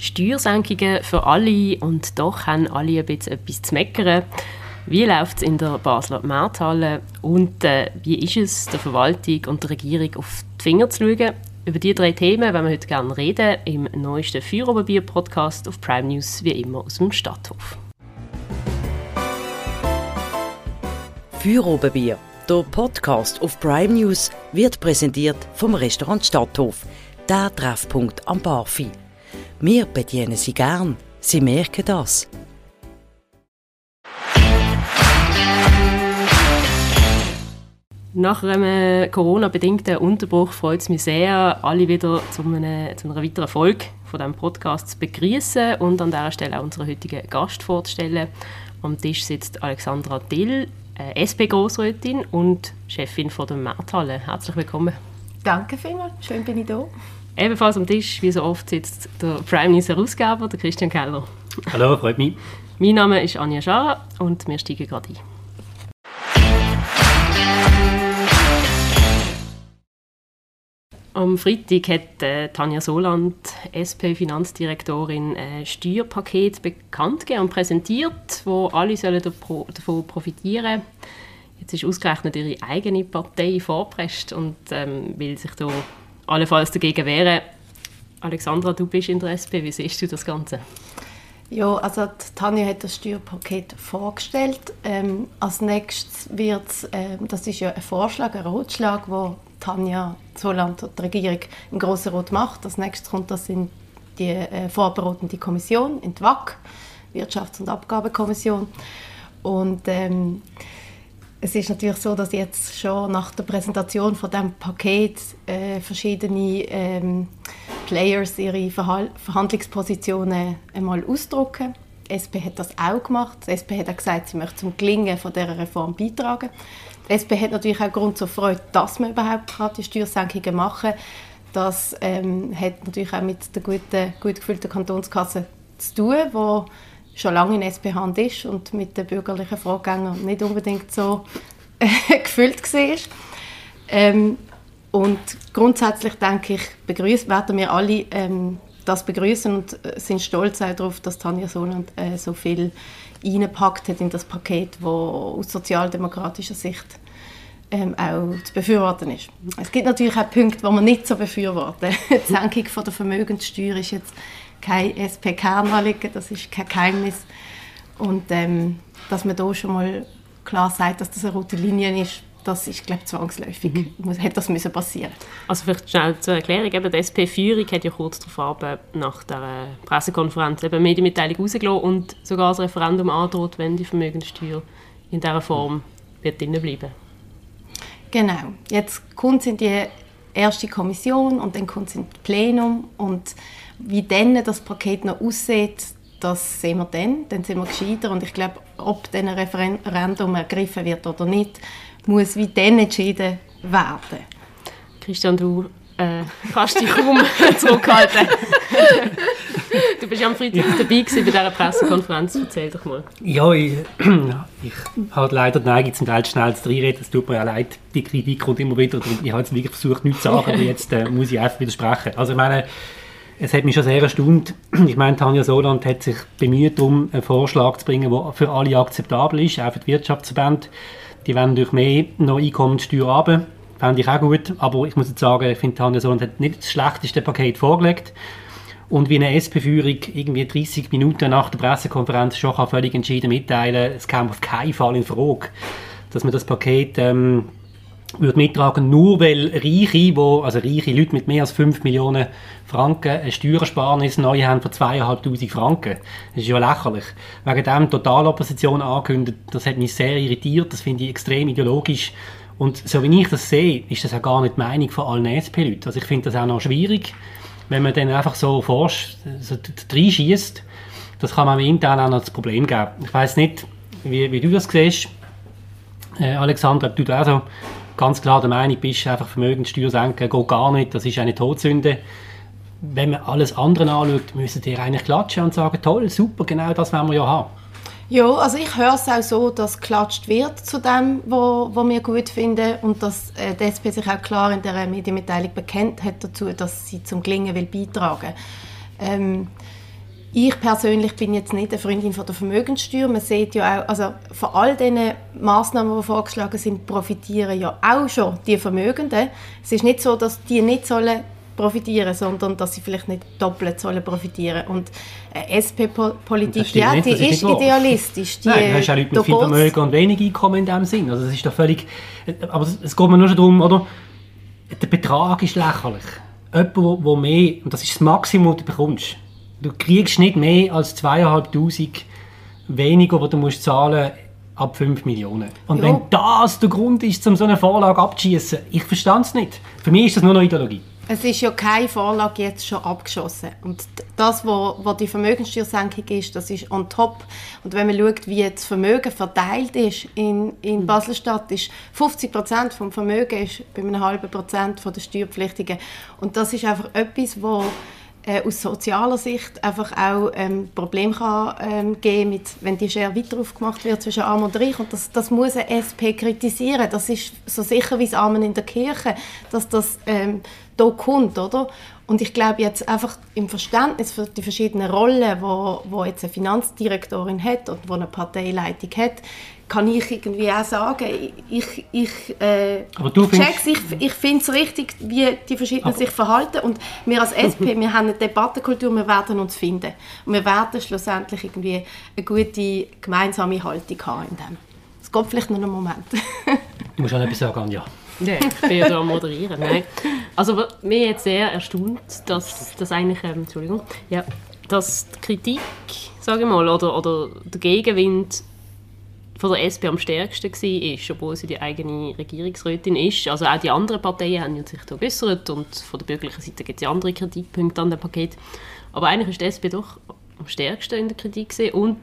Steuersenkungen für alle und doch haben alle ein bisschen etwas zu meckern. Wie läuft es in der Basler Markthalle und äh, wie ist es, der Verwaltung und der Regierung auf die Finger zu schauen? Über diese drei Themen wollen wir heute gerne reden im neuesten Feueroberbier-Podcast auf Prime News, wie immer aus dem Stadthof. Feuerobenbier, der Podcast auf Prime News, wird präsentiert vom Restaurant Stadthof, der Treffpunkt am Barfi. Wir bedienen Sie gern, Sie merken das. Nach einem Corona-bedingten Unterbruch freut es mich sehr, alle wieder zu, einem, zu einer weiteren Folge von diesem Podcast zu begrüßen und an dieser Stelle auch unseren heutigen Gast vorzustellen. Am Tisch sitzt Alexandra Dill, SP-Grossrätin und Chefin von der Markthalle. Herzlich willkommen. Danke vielmals, schön bin ich da. Ebenfalls am Tisch, wie so oft, sitzt der Prime News Herausgeber, der Christian Keller. Hallo, freut mich. Mein Name ist Anja Schara und wir steigen gerade ein. Am Freitag hat äh, Tanja Soland, SP-Finanzdirektorin, ein Steuerpaket bekannt gegeben und präsentiert, wo alle sollen davon profitieren sollen. Jetzt ist ausgerechnet ihre eigene Partei vorpresst und ähm, will sich da allenfalls dagegen wehren. Alexandra, du bist in der SP. Wie siehst du das Ganze? Ja, also Tanja hat das Steuerpaket vorgestellt. Ähm, als nächstes wird ähm, das ist ja ein Vorschlag, ein Rotschlag, wo Tanja Zoland und die Regierung im Grossen Rot macht. Als nächstes kommt das in die äh, vorbereitende Kommission, in die WAC, Wirtschafts- und Abgabenkommission. Und ähm, es ist natürlich so, dass jetzt schon nach der Präsentation von dem Paket äh, verschiedene ähm, Players ihre Verhal Verhandlungspositionen einmal ausdrucken. Die SP hat das auch gemacht. Die SP hat auch gesagt, sie möchte zum Gelingen von dieser Reform beitragen. Die SP hat natürlich auch Grund zur Freude, dass man überhaupt die Steuersenkungen machen. Das ähm, hat natürlich auch mit der guten, gut gefüllten Kantonskasse zu tun, wo schon lange in SP-Hand ist und mit den bürgerlichen Vorgängern nicht unbedingt so gefüllt war. Ähm, und grundsätzlich denke ich, begrüßen, werden wir alle ähm, das begrüßen und äh, sind stolz darauf, dass Tanja Soland äh, so viel reingepackt hat in das Paket, wo aus sozialdemokratischer Sicht ähm, auch zu befürworten ist. Es gibt natürlich auch Punkte, die man nicht so befürworten. Die Senkung von der Vermögenssteuer ist jetzt kein SP-Kernanliegen, das ist kein Geheimnis. Und ähm, dass man da schon mal klar sagt, dass das eine rote Linie ist, das ist, glaube ich, zwangsläufig. Mhm. Hätte das müssen passieren Also vielleicht schnell zur Erklärung. Eben, die SP-Führung hat ja kurz darauf nach der Pressekonferenz eben Medienmitteilung rausgelassen und sogar das Referendum androht, wenn die Vermögenssteuer in dieser Form wird bleiben Genau. Jetzt kommt es in die erste Kommission und dann kommt es ins Plenum und wie dann das Paket noch aussieht, das sehen wir dann. Dann sind wir gescheiter. Und ich glaube, ob dann ein Referendum ergriffen wird oder nicht, muss wie dann entschieden werden. Christian, du äh, kannst dich kaum zurückhalten. du bist ja am Freitag dabei gewesen bei dieser Pressekonferenz. Erzähl doch mal. Ja, ich, ich habe leider die Neigung, zum Teil schnell zu reinreden. Es tut mir ja leid, die Kritik kommt immer wieder. Und ich habe jetzt wirklich versucht, nichts zu sagen, aber jetzt äh, muss ich einfach widersprechen. Also ich meine, es hat mich schon sehr erstaunt. Ich meine, Tanja Soland hat sich bemüht, um einen Vorschlag zu bringen, der für alle akzeptabel ist, auch für die Wirtschaftsverbände. Die wollen durch mehr noch Einkommenssteuer haben. Fände ich auch gut. Aber ich muss jetzt sagen, ich finde, Tanja Soland hat nicht das schlechteste Paket vorgelegt. Und wie eine SP-Führung irgendwie 30 Minuten nach der Pressekonferenz schon kann völlig entschieden mitteilen, es kam auf keinen Fall in Frage, dass man das Paket ähm, würde mittragen, nur weil Reiche, wo, also reiche Leute mit mehr als 5 Millionen Franken eine Steuersparnis neu haben von 2'500 Franken. Das ist ja lächerlich. Wegen dem Totalopposition angekündigt, das hat mich sehr irritiert, das finde ich extrem ideologisch. Und so wie ich das sehe, ist das auch gar nicht die Meinung von allen SP-Leuten. Also ich finde das auch noch schwierig, wenn man dann einfach so forsch, so reinschießt. Das kann man intern auch noch das Problem geben. Ich weiß nicht, wie, wie du das siehst, äh, Alexander, ob du da so ganz klar der Meinung bist, einfach Vermögenssteuer senken geht gar nicht, das ist eine Todsünde. Wenn man alles andere anschaut, müssen die eigentlich klatschen und sagen, toll, super, genau das wollen wir ja haben. Ja, also ich höre es auch so, dass geklatscht wird zu dem, was wir gut finden und dass äh, die SP sich auch klar in der Medienmitteilung bekennt hat dazu, dass sie zum Gelingen will beitragen. Ähm, ich persönlich bin jetzt nicht eine Freundin von der Vermögenssteuer. Man sieht ja auch, also von all diesen Massnahmen, die vorgeschlagen sind, profitieren ja auch schon die Vermögenden. Es ist nicht so, dass die nicht sollen profitieren, sondern dass sie vielleicht nicht doppelt sollen profitieren. Und SP-Politik, ja, nicht, die ist, ist idealistisch. Die, Nein, du hast ja Leute mit viel Vermögen und wenig Einkommen in dem Sinn. Also das ist doch völlig... Aber es geht mir nur schon darum, oder? Der Betrag ist lächerlich. Jemand, der mehr, und das ist das Maximum, das du bekommst, du kriegst nicht mehr als 2'500 weniger, die du musst zahlen ab 5 Millionen. Und ja. wenn das der Grund ist, um so eine Vorlage abzuschießen, ich verstehe es nicht. Für mich ist das nur noch Ideologie. Es ist ja keine Vorlage jetzt schon abgeschossen. Und das, was die Vermögenssteuersenkung ist, das ist on top. Und wenn man schaut, wie das Vermögen verteilt ist in, in hm. Basel-Stadt, ist 50 Prozent vom Vermögen ist bei einem halben Prozent der Steuerpflichtigen. Und das ist einfach etwas, wo äh, aus sozialer Sicht einfach auch ähm, Probleme kann, ähm, geben mit, wenn die Schere weiter aufgemacht wird zwischen Arm und Reich. Und das, das muss eine SP kritisieren. Das ist so sicher wie das Amen in der Kirche, dass das ähm, da kommt, oder? Und ich glaube jetzt einfach im Verständnis für die verschiedenen Rollen, wo, wo jetzt eine Finanzdirektorin hat und wo eine Parteileitung hat, kann ich irgendwie auch sagen, ich, ich, äh, aber du check's, ich, ich finde es richtig, wie die verschiedenen sich verhalten und wir als SP, wir haben eine Debattenkultur, wir werden uns finden und wir werden schlussendlich irgendwie eine gute gemeinsame Haltung haben in dem. Es geht vielleicht noch einen Moment. du musst auch etwas sagen, Anja. Ja, ich bin ja da moderieren. Nein. Also mir jetzt sehr erstaunt, dass das eigentlich, ähm, Entschuldigung, ja, dass die Kritik, sage ich mal, oder, oder der Gegenwind von der SP am stärksten war, obwohl sie die eigene Regierungsrätin ist. Also auch die anderen Parteien haben sich da geäußert und von der bürgerlichen Seite gibt es andere Kritikpunkte an dem Paket. Aber eigentlich ist die SP doch am stärksten in der Kritik und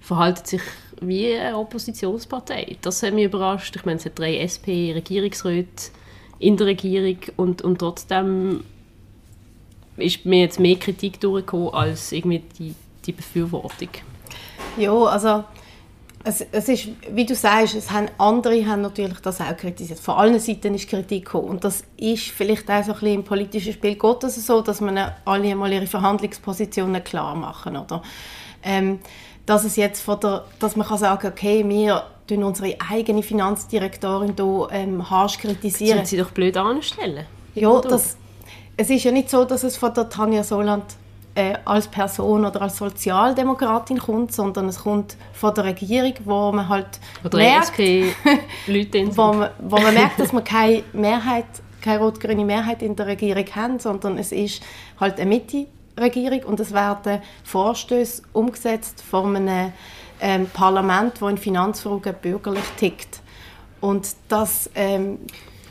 verhaltet sich wie eine Oppositionspartei. Das hat mich überrascht. Ich meine, es hat drei SP-Regierungsräte in der Regierung und, und trotzdem ist mir jetzt mehr Kritik durchgekommen als irgendwie die, die Befürwortung. Ja, also es, es ist, wie du sagst, es haben, andere haben natürlich das auch kritisiert. Von allen Seiten ist Kritik gekommen. Und das ist vielleicht auch so ein bisschen im politischen Spiel Gottes so, dass man alle mal ihre Verhandlungspositionen klar machen, oder? Ähm, dass es jetzt von der, dass man kann sagen, okay, wir tun unsere eigene Finanzdirektorin hier ähm, harsch kritisieren. Sollen sie doch blöd anstellen? Ja, das, es ist ja nicht so, dass es von der Tanja Soland äh, als Person oder als Sozialdemokratin kommt, sondern es kommt von der Regierung, wo man halt oder merkt, wo, man, wo man merkt, dass man keine Mehrheit, keine rot-grüne Mehrheit in der Regierung haben, sondern es ist halt eine Mitte-Regierung und es werden Vorstöße umgesetzt von einem ähm, Parlament, das in Finanzfragen bürgerlich tickt. Und das, ähm,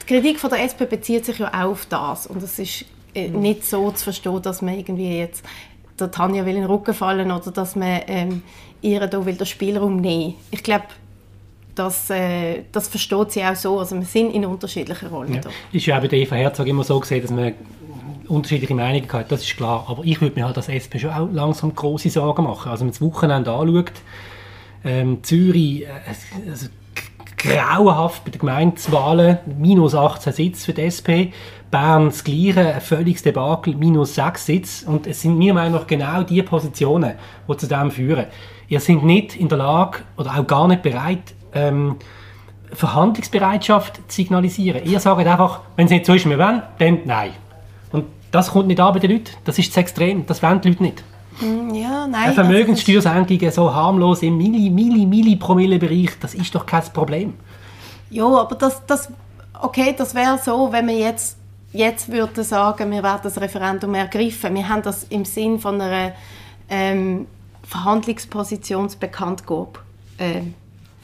die Kritik von der SP bezieht sich ja auch auf das und es ist nicht so zu verstehen, dass man irgendwie jetzt der Tanja will in den Rücken fallen oder dass man ähm, ihr da will den Spielraum nehmen. Ich glaube, das, äh, das versteht sie auch so. Also wir sind in unterschiedlichen Rollen. Ja. Ist ja auch bei der Eva Herzog immer so gesehen, dass man unterschiedliche Meinungen hat, das ist klar. Aber ich würde mir halt als SP schon auch langsam große Sorgen machen. Also wenn man das Wochenende anschaut, ähm, Zürich, äh, also grauenhaft bei den Gemeindewahlen, minus 18 Sitze für die SP. Bern das Gleiche, ein völliges Debakel, minus 6 Sitze. Und es sind mir meiner genau die Positionen, die zu dem führen. Ihr seid nicht in der Lage oder auch gar nicht bereit, ähm, Verhandlungsbereitschaft zu signalisieren. Ihr sagt einfach, wenn es nicht so ist, wir wollen, dann nein. Und das kommt nicht an bei den Leuten. Das ist zu extrem. Das wollen die Leute nicht. Mm, ja, nein. Eine Vermögenssteuersenkung so harmlos im Milli, Milli, Milli-Promille-Bereich, das ist doch kein Problem. Ja, aber das, das, okay, das wäre so, wenn wir jetzt, jetzt würden sagen, wir werden das Referendum ergriffen. Wir haben das im Sinn von einer ähm, Verhandlungspositionsbekanntgabe äh,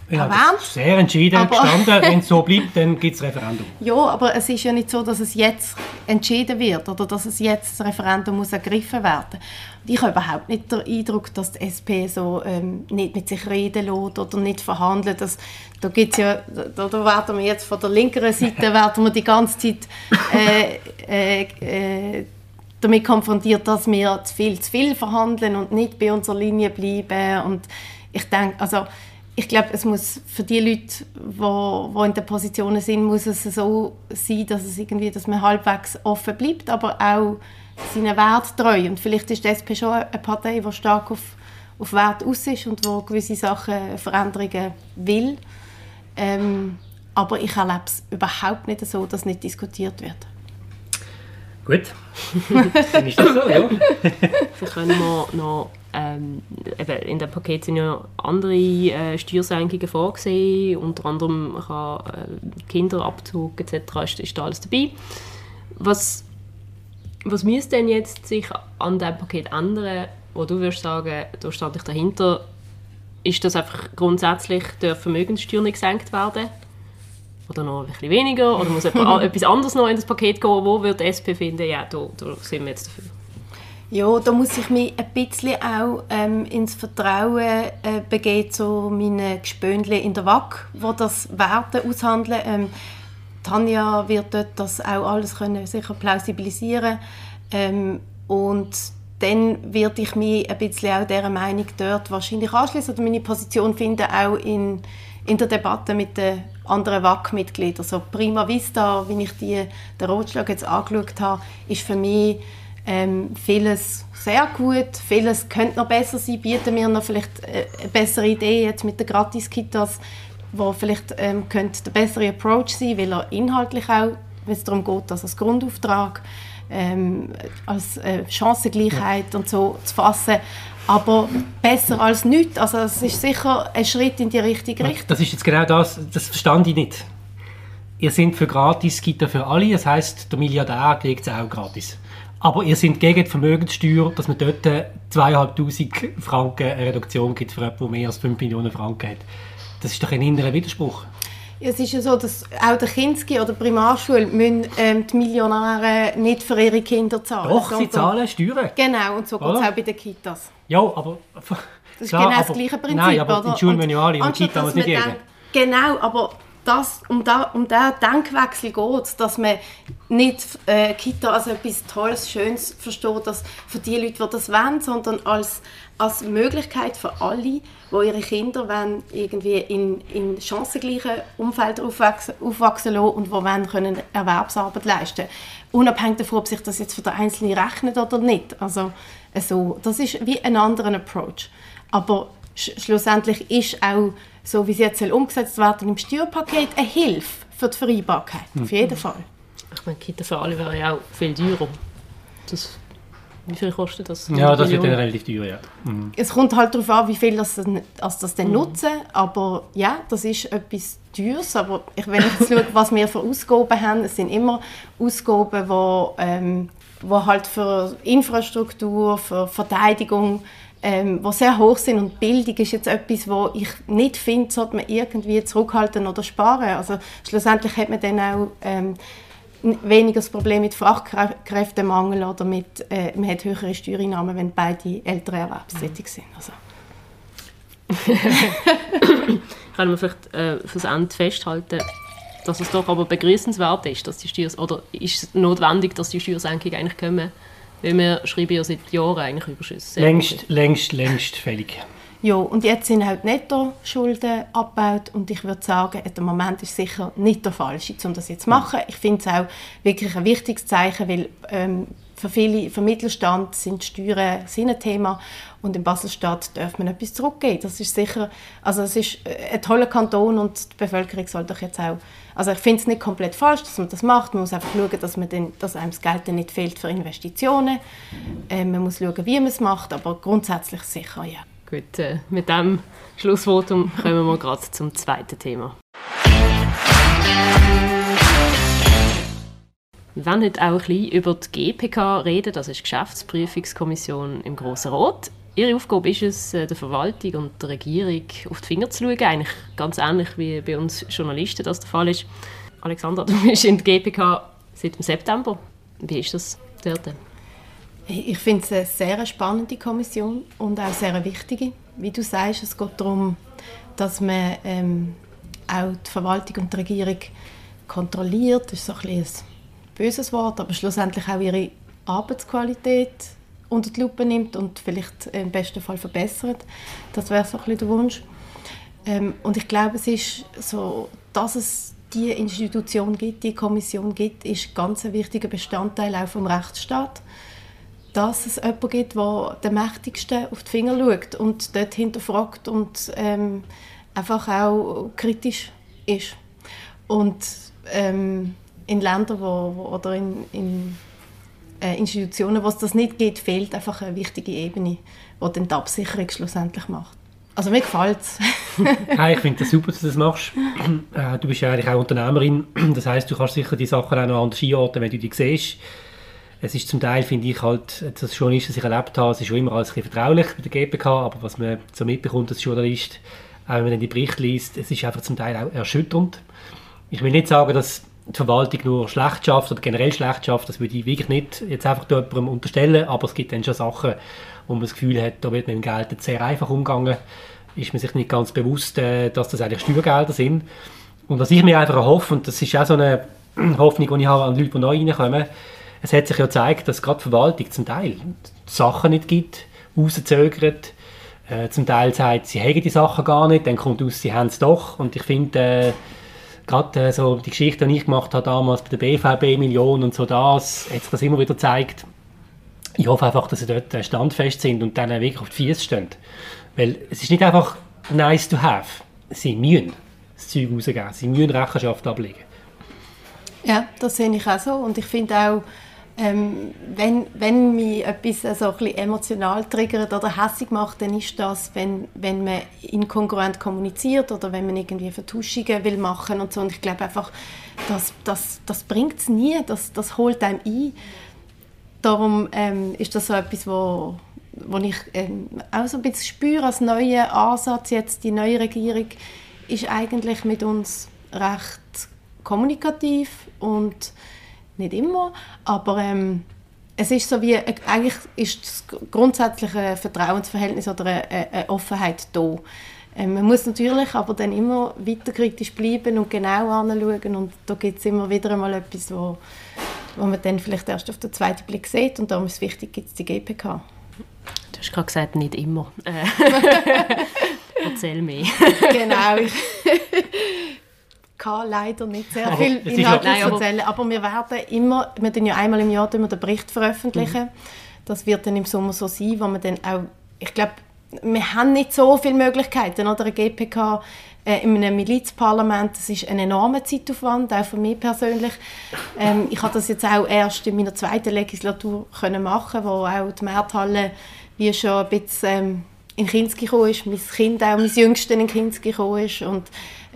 ja, erwähnt. sehr entschieden gestanden. Wenn es so bleibt, dann gibt es Referendum. Ja, aber es ist ja nicht so, dass es jetzt entschieden wird oder dass es jetzt das Referendum muss ergriffen werden. Und ich habe überhaupt nicht den Eindruck, dass die SP so ähm, nicht mit sich reden lässt oder nicht verhandelt. Das, da gibt's ja, da, da werden wir jetzt von der linkeren Seite werden wir die ganze Zeit äh, äh, äh, damit konfrontiert, dass wir zu viel, zu viel verhandeln und nicht bei unserer Linie bleiben. Und ich denke, also ich glaube, es muss für die Leute, wo, wo in den Positionen sind, muss es so sein, dass es irgendwie, dass man halbwegs offen bleibt, aber auch seinen Wert treu. Und vielleicht ist die SP schon eine Partei, die stark auf, auf Wert aus ist und wo gewisse Sachen Veränderungen will. Ähm, aber ich erlebe es überhaupt nicht so, dass nicht diskutiert wird. Gut, dann ist das so, ja. Vielleicht können wir noch ähm, eben in dem Paket sind ja andere äh, Steuersenkungen vorgesehen, unter anderem kann, äh, Kinderabzug etc. Ist, ist da alles dabei. Was, was müsste denn jetzt sich an diesem Paket ändern, wo du würdest sagen, da steht ich dahinter, ist das einfach grundsätzlich der Vermögenssteuer nicht gesenkt werden? Oder noch ein bisschen weniger? Oder muss etwas anderes noch in das Paket gehen? Wo wird die SP finden, ja, da, da sind wir jetzt dafür? Ja, da muss ich mich ein bisschen auch ähm, ins Vertrauen äh, begeben zu meinen Gespöndchen in der WAC, wo das Werte aushandeln. Ähm, Tanja wird dort das auch alles können sicher plausibilisieren ähm, und dann werde ich mich ein bisschen auch dieser Meinung dort wahrscheinlich anschließen oder meine Position finden auch in, in der Debatte mit den anderen WAC-Mitgliedern. Also prima vista, wie ich die, den Rotschlag jetzt angeschaut habe, ist für mich ähm, vieles sehr gut, vieles könnte noch besser sein, bieten wir noch vielleicht äh, eine bessere Idee jetzt mit den Gratis-Kitas, wo vielleicht ähm, könnte der bessere Approach sein, weil er inhaltlich auch, wenn es darum geht, dass als Grundauftrag ähm, als äh, Chancengleichheit und so zu fassen, aber besser als nichts. Also es ist sicher ein Schritt in die richtige Richtung. Das ist jetzt genau das, das verstand ich nicht. Ihr seid für gratis Kita für alle, das heißt der Milliardär kriegt es auch gratis. Aber ihr seid gegen die Vermögenssteuer, dass man dort 2'500 Franken Reduktion gibt für jemanden, der mehr als 5 Millionen Franken hat. Das ist doch ein innerer Widerspruch. Es ist ja so, dass auch der Kinski oder Primarschule müssen, ähm, die Millionäre nicht für ihre Kinder zahlen. Doch, sie zahlen Steuern. Genau, und so geht es auch bei den Kitas. Ja, aber... Das ist klar, genau das gleiche Prinzip, Nein, aber oder? die Schule müssen ja alle und die Kita muss nicht jeder. Genau, aber das, um, da, um diesen Denkwechsel geht es, dass man nicht äh, Kita als etwas Tolles, Schönes versteht, dass für die Leute, die das wollen, sondern als, als Möglichkeit für alle, die ihre Kinder wollen, irgendwie in, in chancengleichen Umfeld aufwachsen, aufwachsen lassen und die wollen, können Erwerbsarbeit leisten Unabhängig davon, ob sich das jetzt für den Einzelnen rechnet oder nicht. Also, also, das ist wie ein anderer Approach. Aber schlussendlich ist auch so wie sie jetzt umgesetzt werden im Steuerpaket, eine Hilfe für die Vereinbarkeit, mhm. auf jeden Fall. Ich meine, Kita für alle wäre ja auch viel teurer. Das, wie viel kostet das? Ja, das wird dann relativ teuer, ja. Mhm. Es kommt halt darauf an, wie viel das, also das denn mhm. nutzen, aber ja, das ist etwas Teures, aber ich, wenn ich jetzt schaue, was wir für Ausgaben haben, es sind immer Ausgaben, die, ähm, die halt für Infrastruktur, für Verteidigung, ähm, die sehr hoch sind. Und Bildung ist jetzt etwas, wo ich nicht finde, sollte man irgendwie zurückhalten oder sparen. Also schlussendlich hat man dann auch ähm, weniger das Problem mit Fachkräftemangel oder mit, äh, man hat höhere Steuereinnahmen, wenn beide Eltern erwerbstätig sind. Also. Können wir vielleicht äh, fürs Ende festhalten, dass es doch aber begrüßenswert ist, dass die Steuer, oder ist es notwendig, dass die Steuersenkungen eigentlich kommen? Weil wir schreiben ja seit Jahren eigentlich Überschüsse. Längst, längst, längst fällig. Ja, und jetzt sind halt Netto-Schulden abgebaut und ich würde sagen, der Moment ist sicher nicht der falsche, um das jetzt zu machen. Ich finde es auch wirklich ein wichtiges Zeichen, weil ähm, für viele, für Mittelstand sind Steuern ein Thema und in Baselstadt darf man etwas zurückgeben. Das ist sicher, also es ist ein toller Kanton und die Bevölkerung sollte doch jetzt auch also ich finde es nicht komplett falsch, dass man das macht. Man muss einfach schauen, dass, man den, dass einem das Geld nicht fehlt für Investitionen. Äh, man muss schauen, wie man es macht, aber grundsätzlich sicher, ja. Gut, äh, mit diesem Schlussvotum kommen wir gerade zum zweiten Thema. Wir werden heute auch ein bisschen über die GPK reden, das ist die Geschäftsprüfungskommission im Grossen Rat. Ihre Aufgabe ist es, äh, der Verwaltung und der Regierung auf die Finger zu schauen, eigentlich ganz ähnlich wie bei uns Journalisten das der Fall ist. Alexander, du bist in der GPK seit dem September. Wie ist das dort? Ich finde es eine sehr spannende Kommission und auch sehr wichtige. Wie du sagst, es geht darum, dass man ähm, auch die Verwaltung und die Regierung kontrolliert. Das ist so ein, ein böses Wort, aber schlussendlich auch ihre Arbeitsqualität unter die Lupe nimmt und vielleicht im besten Fall verbessert. Das wäre so ein bisschen der Wunsch. Ähm, und ich glaube, es ist so, dass es die Institution gibt, die Kommission gibt, ist ganz ein wichtiger Bestandteil auch vom Rechtsstaat. Dass es jemanden gibt, der den Mächtigsten auf die Finger schaut und dort hinterfragt und ähm, einfach auch kritisch ist. Und ähm, in Ländern wo, wo oder in, in Institutionen, wo es das nicht gibt, fehlt einfach eine wichtige Ebene, die dann die Absicherung schlussendlich macht. Also mir gefällt es. hey, ich finde es super, dass du das machst. Äh, du bist ja eigentlich auch Unternehmerin. Das heißt, du kannst sicher die Sachen auch noch anders einordnen, wenn du die siehst. Es ist zum Teil, finde ich, halt, als Journalist, das ich erlebt habe, es ist schon immer alles ein bisschen vertraulich bei der GPK, aber was man so mitbekommt als Journalist, auch wenn man dann die Berichte liest, es ist einfach zum Teil auch erschütternd. Ich will nicht sagen, dass die Verwaltung nur schlecht schafft oder generell schlecht schafft, das würde ich wirklich nicht jetzt einfach jemandem unterstellen, aber es gibt dann schon Sachen, wo man das Gefühl hat, da wird mit dem Geld sehr einfach umgegangen, ist man sich nicht ganz bewusst, äh, dass das eigentlich Steuergelder sind. Und was ich mir einfach erhoffe, und das ist auch so eine Hoffnung, die ich habe an Leute, die neu reinkommen, es hat sich ja gezeigt, dass gerade die Verwaltung zum Teil Sachen nicht gibt, rauszögert, äh, zum Teil sagt, sie haben die Sachen gar nicht, dann kommt aus, sie haben es doch. Und ich finde, äh, gerade äh, so die Geschichte, die ich gemacht habe damals bei der BVB-Million und so das, sich das immer wieder gezeigt. Ich hoffe einfach, dass sie dort äh, standfest sind und dann wirklich auf die Füße stehen. Weil es ist nicht einfach nice to have. Sie müssen das Zeug rausgeben. Sie müssen Rechenschaft ablegen. Ja, das sehe ich auch so. Und ich finde auch, ähm, wenn, wenn mich etwas so ein bisschen emotional triggert oder hässlich macht, dann ist das, wenn, wenn man inkongruent kommuniziert oder wenn man irgendwie Vertuschungen will machen und so. Und ich glaube einfach, das, das, das bringt es nie, das, das holt einem ein. Darum ähm, ist das so etwas, wo, wo ich ähm, auch so ein bisschen spüre als neuer Ansatz jetzt, die neue Regierung ist eigentlich mit uns recht kommunikativ und nicht immer, aber ähm, es ist so wie, äh, eigentlich ist das grundsätzliche Vertrauensverhältnis oder eine, eine Offenheit da. Ähm, man muss natürlich aber dann immer weiter kritisch bleiben und genau anschauen und da gibt es immer wieder einmal etwas, wo, wo man dann vielleicht erst auf den zweiten Blick sieht und darum ist es wichtig, gibt es die GPK. Du hast gerade gesagt, nicht immer. Äh, erzähl mehr. genau kann leider nicht sehr aber viel inhaltlich erzählen, aber wir werden immer, wir den ja einmal im Jahr den Bericht veröffentlichen. Mhm. Das wird dann im Sommer so sein, wo man dann auch, ich glaube, wir haben nicht so viele Möglichkeiten, oder? Eine GPK äh, in einem Milizparlament, das ist ein enormer Zeitaufwand, auch für mich persönlich. Ähm, ich habe das jetzt auch erst in meiner zweiten Legislatur können machen, wo auch die Märthalle wie schon ein bisschen ähm, in Kinski gekommen ist, mein Kind auch, mein Jüngster in Kinski gekommen ist und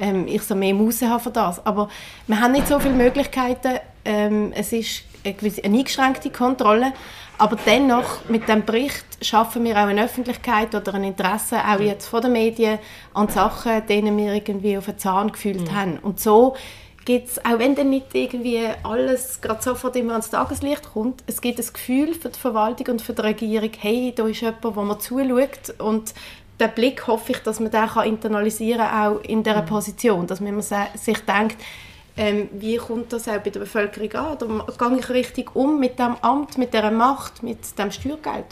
ähm, ich so mehr Muße habe für das. Aber wir haben nicht so viele Möglichkeiten. Ähm, es ist eine, gewisse, eine eingeschränkte Kontrolle. Aber dennoch, mit dem Bericht schaffen wir auch eine Öffentlichkeit oder ein Interesse, auch jetzt von den Medien, an Sachen, denen wir irgendwie auf den Zahn gefühlt mhm. haben. Und so gibt es, auch wenn dann nicht irgendwie alles gerade sofort immer ans Tageslicht kommt, es gibt ein Gefühl für die Verwaltung und für die Regierung, hey, da ist jemand, wo man zuschaut und den Blick hoffe ich, dass man den kann internalisieren kann, auch in dieser mhm. Position, dass man sich denkt, ähm, wie kommt das auch bei der Bevölkerung an? Oder gehe ich richtig um mit dem Amt, mit dieser Macht, mit dem Steuergeld?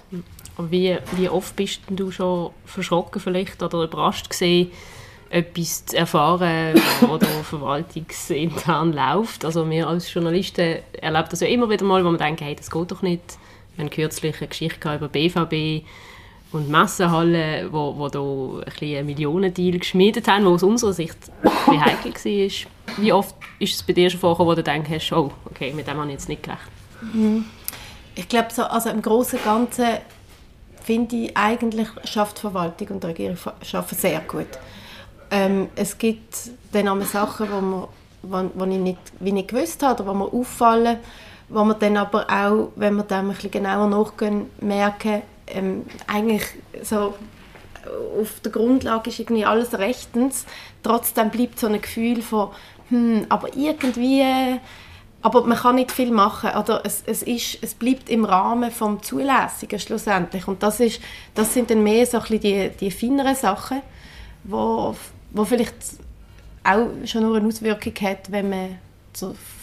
Wie, wie oft bist du schon verschrocken vielleicht oder überrascht gesehen, etwas zu erfahren, oder verwaltungsintern läuft. Also wir als Journalisten erleben das ja immer wieder mal, wo man denkt, hey, das geht doch nicht. Wir haben kürzlich eine Geschichte über BVB und Messenhallen, wo, wo da ein einen Millionendeal geschmiedet haben, wo aus unserer Sicht ein heikel war. Wie oft ist es bei dir schon vorgekommen, wo du denkst, oh, okay, mit dem habe ich jetzt nicht gerechnet? Mhm. Ich glaube, so, also im Großen und Ganzen finde ich, eigentlich schafft die Verwaltung und die Regierung schaffen sehr gut. Ähm, es gibt dann auch Sachen, wo, wo, wo ich nicht, wie nicht gewusst habe oder wo mir auffallen, wo man dann aber auch, wenn wir dem ein bisschen genauer nachgehen, merken, ähm, eigentlich so auf der Grundlage ist irgendwie alles rechtens. Trotzdem bleibt so ein Gefühl von, hm, aber irgendwie, aber man kann nicht viel machen. Oder es, es, ist, es bleibt im Rahmen vom Zulässigen schlussendlich. Und das, ist, das sind dann mehr so ein bisschen die, die feineren Sachen, wo wo vielleicht auch schon nur eine Auswirkung hat, wenn man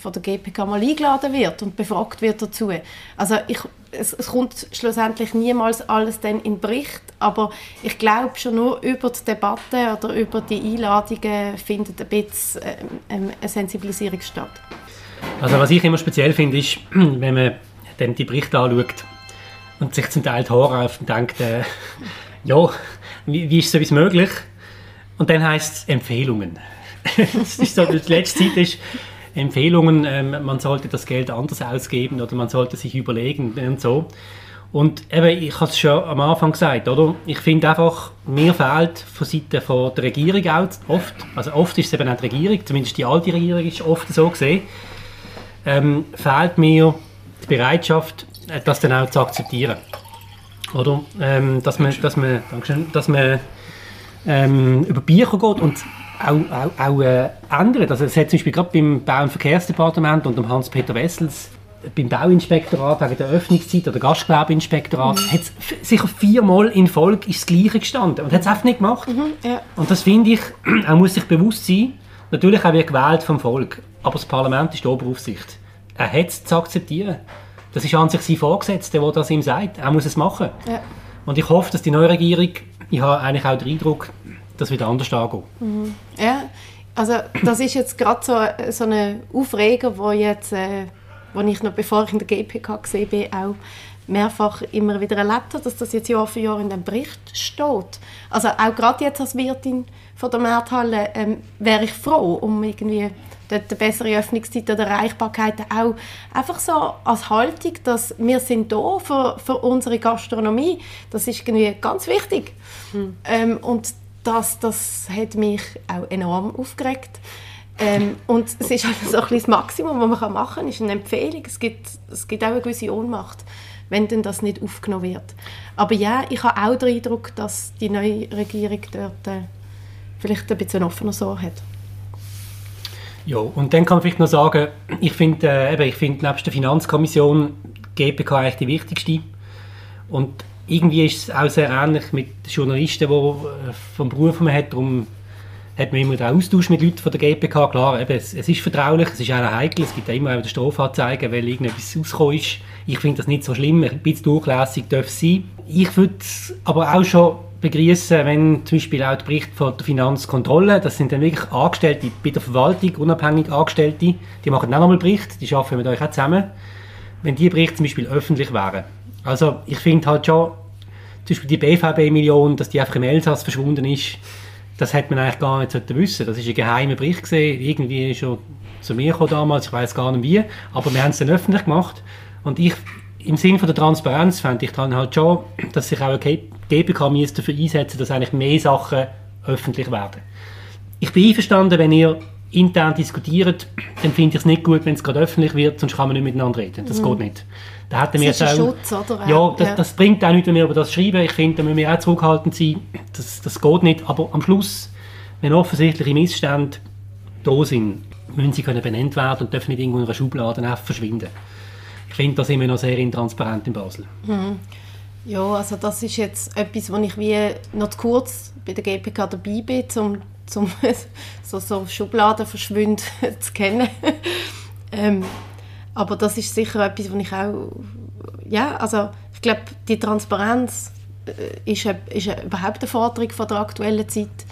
von der GPK mal eingeladen wird und befragt wird dazu. Also ich, es, es, kommt schlussendlich niemals alles dann in Bericht, aber ich glaube schon nur über die Debatte oder über die Einladungen findet ein bisschen ähm, eine Sensibilisierung statt. Also was ich immer speziell finde, ist, wenn man dann die Berichte anschaut und sich zum Teil die Haare auf und denkt, äh, ja, wie, wie ist so möglich? Und dann heißt es Empfehlungen. das ist so, die letzte Zeit ist Empfehlungen, ähm, man sollte das Geld anders ausgeben oder man sollte sich überlegen und so. Und eben, ich habe es schon am Anfang gesagt, oder? Ich finde einfach, mir fehlt von Seiten von der Regierung auch oft, also oft ist es eben auch die Regierung, zumindest die alte Regierung ist oft so gesehen, ähm, fehlt mir die Bereitschaft, äh, das dann auch zu akzeptieren. Oder? Ähm, dass man, dass man, dass man ähm, über Bücher geht und auch, auch, auch äh, ändert. Also es hat zum Beispiel gerade beim Bau- und Verkehrsdepartement und dem Hans-Peter Wessels beim Bauinspektorat wegen der Öffnungszeit oder Gastgewerbeinspektorat mhm. hat sicher viermal in Folge ist das Gleiche gestanden und hat es einfach nicht gemacht. Mhm, ja. Und das finde ich, er muss sich bewusst sein, natürlich auch wir gewählt vom Volk, aber das Parlament ist die Oberaufsicht. Er hat es zu akzeptieren. Das ist an sich sein Vorgesetzter, der das ihm sagt. Er muss es machen. Ja. Und ich hoffe, dass die neue Regierung, ich habe eigentlich auch den Eindruck, das wieder anders angehen. Mhm. Ja, also das ist jetzt gerade so, so ein Aufreger, wo jetzt, äh, wo ich noch bevor ich in der GPK gesehen bin, auch mehrfach immer wieder erlebt habe, dass das jetzt Jahr für Jahr in dem Bericht steht. Also auch gerade jetzt als Wirtin von der Markthalle ähm, wäre ich froh um irgendwie dort eine bessere Öffnungszeit oder Erreichbarkeit auch einfach so als Haltung, dass wir sind da für, für unsere Gastronomie. Das ist irgendwie ganz wichtig. Hm. Ähm, und das, das hat mich auch enorm aufgeregt. Ähm, und es ist halt so das Maximum, was man machen kann, ist eine Empfehlung. Es gibt, es gibt auch eine gewisse Ohnmacht, wenn denn das nicht aufgenommen wird. Aber ja, ich habe auch den Eindruck, dass die neue Regierung dort äh, vielleicht ein bisschen offener so hat. Ja, und dann kann man vielleicht noch sagen, ich finde, äh, ich finde nebst der Finanzkommission GPK eigentlich die wichtigste. Und irgendwie ist es auch sehr ähnlich mit Journalisten, die äh, vom Beruf man hat. Darum hat man immer den Austausch mit Leuten von der GPK. Klar, eben, es, es, ist vertraulich, es ist auch heikel, es gibt auch immer wieder Strafanzeigen, weil irgendetwas rausgekommen ist. Ich finde das nicht so schlimm, ein bisschen durchlässig darf es sein. Ich würde aber auch schon begrüßen, wenn zum Beispiel auch der Bericht von der Finanzkontrolle, das sind dann wirklich Angestellte bei der Verwaltung, unabhängig Angestellte, die machen auch nochmal Bericht, die arbeiten mit euch auch zusammen, wenn die Berichte zum Beispiel öffentlich wären. Also ich finde halt schon, zum Beispiel die BVB-Million, dass die einfach im Elsass verschwunden ist, das hätte man eigentlich gar nicht wissen Das ist ein geheimer Bericht gesehen, irgendwie schon zu mir gekommen damals, ich weiß gar nicht wie, aber wir haben es dann öffentlich gemacht und ich im Sinne der Transparenz fände ich dann halt schon, dass sich auch eine GPK dafür einsetzen dass eigentlich mehr Sachen öffentlich werden. Ich bin einverstanden, wenn ihr intern diskutiert, dann finde ich es nicht gut, wenn es gerade öffentlich wird, sonst kann man nicht miteinander reden. Das mhm. geht nicht. Da wir das ist auch, Schutz, oder? Ja, das, das, bringt auch nichts, wenn wir über das schreiben. Ich finde, da müssen wir auch zurückhaltend sein. Das, das geht nicht. Aber am Schluss, wenn offensichtliche Missstände da sind, müssen sie können benannt werden und dürfen nicht irgendwo in einer Schublade verschwinden. Ich finde, da sind wir noch sehr intransparent in Basel. Mhm. Ja, also das ist jetzt etwas, wo ich wie noch zu kurz bei der GPK dabei bin, um zum so, so Schubladen verschwinden zu kennen. ähm, aber das ist sicher etwas, was ich auch, ja, also ich glaube, die Transparenz äh, ist, ist überhaupt eine Forderung von der aktuellen Zeit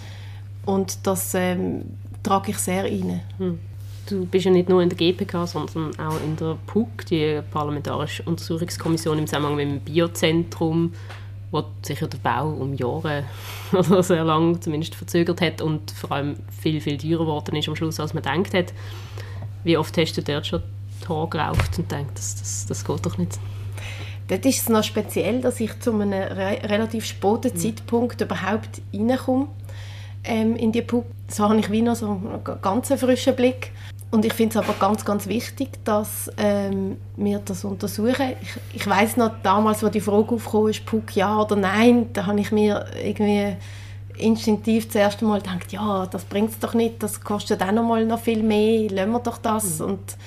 und das ähm, trage ich sehr ein. Hm. Du bist ja nicht nur in der GPK, sondern auch in der PUC, die Parlamentarische Untersuchungskommission im Zusammenhang mit dem Biozentrum wo sich der Bau um Jahre oder sehr lang zumindest verzögert hat und vor allem viel, viel teurer geworden ist am Schluss, als man gedacht hat. Wie oft hast du dort schon die Haare gerauft und gedacht, das, das, das geht doch nicht? Dort ist es noch speziell, dass ich zu einem re relativ späten mhm. Zeitpunkt überhaupt reinkomme ähm, in die Puppe. So habe ich wie noch so einen ganz frischen Blick. Und ich finde es aber ganz, ganz wichtig, dass ähm, wir das untersuchen. Ich, ich weiß noch, damals, wo die Frage aufkam, ist Puck ja oder nein, da habe ich mir irgendwie instinktiv das erste Mal gedacht, ja, das bringt es doch nicht, das kostet auch noch mal noch viel mehr, lassen wir doch das. Mhm. Und